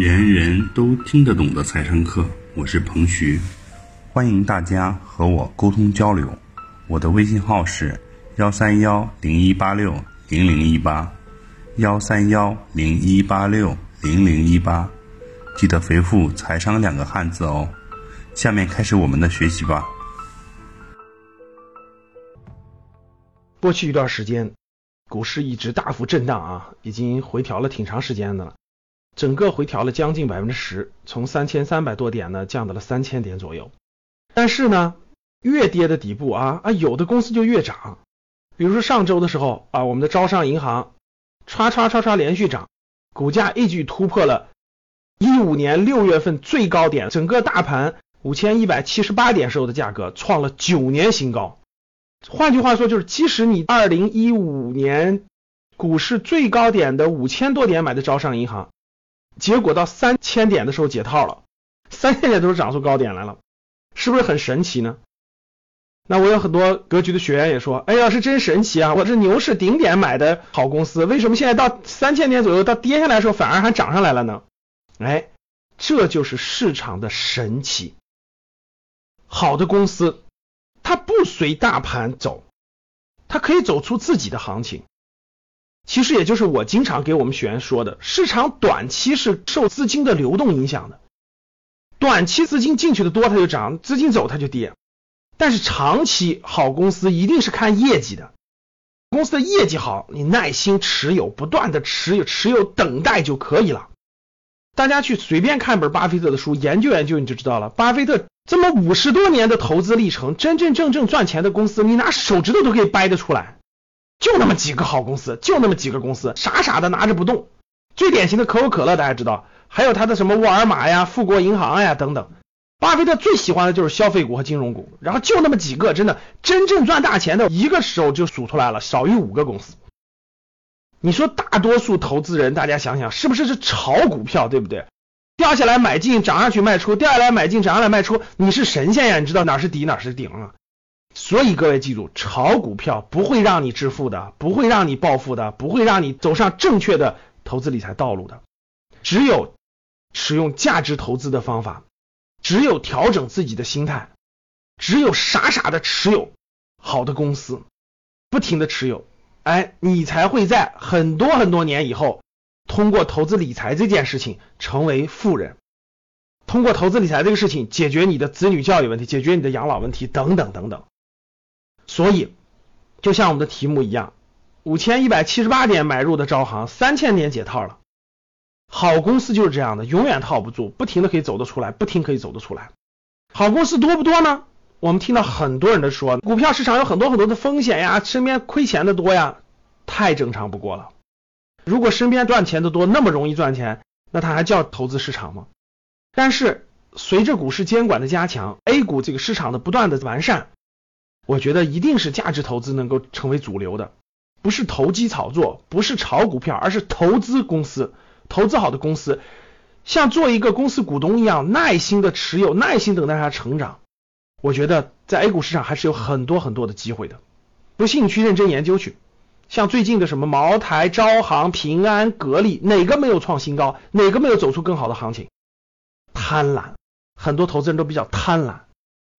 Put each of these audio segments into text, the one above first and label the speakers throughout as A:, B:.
A: 人人都听得懂的财商课，我是彭徐，欢迎大家和我沟通交流。我的微信号是幺三幺零一八六零零一八，幺三幺零一八六零零一八，记得回复“财商”两个汉字哦。下面开始我们的学习吧。
B: 过去一段时间，股市一直大幅震荡啊，已经回调了挺长时间的了。整个回调了将近百分之十，从三千三百多点呢降到了三千点左右。但是呢，越跌的底部啊啊，有的公司就越涨。比如说上周的时候啊，我们的招商银行唰唰唰唰连续涨，股价一举突破了一五年六月份最高点，整个大盘五千一百七十八点时候的价格创了九年新高。换句话说，就是即使你二零一五年股市最高点的五千多点买的招商银行。结果到三千点的时候解套了，三千点都是涨出高点来了，是不是很神奇呢？那我有很多格局的学员也说，哎呀，是真神奇啊！我是牛市顶点买的好公司，为什么现在到三千点左右，到跌下来的时候反而还涨上来了呢？哎，这就是市场的神奇。好的公司，它不随大盘走，它可以走出自己的行情。其实也就是我经常给我们学员说的，市场短期是受资金的流动影响的，短期资金进去的多它就涨，资金走它就跌。但是长期好公司一定是看业绩的，公司的业绩好，你耐心持有，不断的持有，持有等待就可以了。大家去随便看本巴菲特的书，研究研究你就知道了。巴菲特这么五十多年的投资历程，真真正正赚钱的公司，你拿手指头都可以掰得出来。就那么几个好公司，就那么几个公司，傻傻的拿着不动。最典型的可口可乐，大家知道，还有他的什么沃尔玛呀、富国银行呀等等。巴菲特最喜欢的就是消费股和金融股，然后就那么几个，真的真正赚大钱的，一个手就数出来了，少于五个公司。你说大多数投资人，大家想想，是不是是炒股票，对不对？掉下来买进，涨上去卖出，掉下来买进，涨上来卖出，你是神仙呀？你知道哪是底，哪是顶啊？所以各位记住，炒股票不会让你致富的，不会让你暴富的，不会让你走上正确的投资理财道路的。只有使用价值投资的方法，只有调整自己的心态，只有傻傻的持有好的公司，不停的持有，哎，你才会在很多很多年以后，通过投资理财这件事情成为富人，通过投资理财这个事情解决你的子女教育问题，解决你的养老问题等等等等。所以，就像我们的题目一样，五千一百七十八点买入的招行，三千点解套了。好公司就是这样的，永远套不住，不停的可以走得出来，不停可以走得出来。好公司多不多呢？我们听到很多人都说，股票市场有很多很多的风险呀，身边亏钱的多呀，太正常不过了。如果身边赚钱的多，那么容易赚钱，那它还叫投资市场吗？但是随着股市监管的加强，A 股这个市场的不断的完善。我觉得一定是价值投资能够成为主流的，不是投机炒作，不是炒股票，而是投资公司，投资好的公司，像做一个公司股东一样，耐心的持有，耐心等待它成长。我觉得在 A 股市场还是有很多很多的机会的，不信你去认真研究去。像最近的什么茅台、招行、平安、格力，哪个没有创新高？哪个没有走出更好的行情？贪婪，很多投资人都比较贪婪。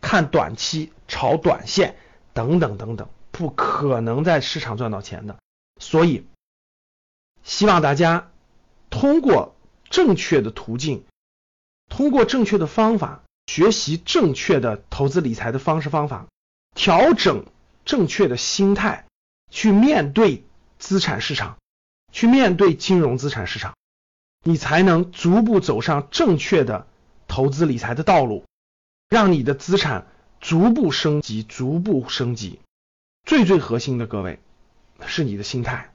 B: 看短期炒短线等等等等，不可能在市场赚到钱的。所以，希望大家通过正确的途径，通过正确的方法，学习正确的投资理财的方式方法，调整正确的心态，去面对资产市场，去面对金融资产市场，你才能逐步走上正确的投资理财的道路。让你的资产逐步升级，逐步升级。最最核心的，各位是你的心态，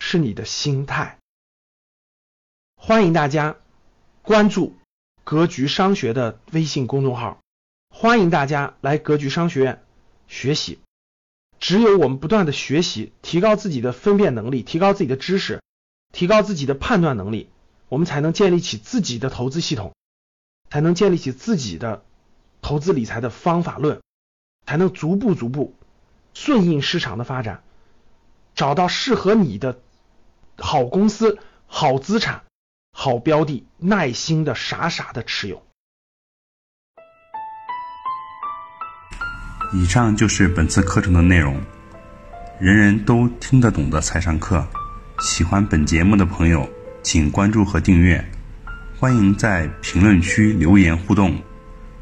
B: 是你的心态。欢迎大家关注格局商学的微信公众号，欢迎大家来格局商学院学习。只有我们不断的学习，提高自己的分辨能力，提高自己的知识，提高自己的判断能力，我们才能建立起自己的投资系统，才能建立起自己的。投资理财的方法论，才能逐步逐步顺应市场的发展，找到适合你的好公司、好资产、好标的，耐心的傻傻的持有。
A: 以上就是本次课程的内容，人人都听得懂的财商课。喜欢本节目的朋友，请关注和订阅。欢迎在评论区留言互动，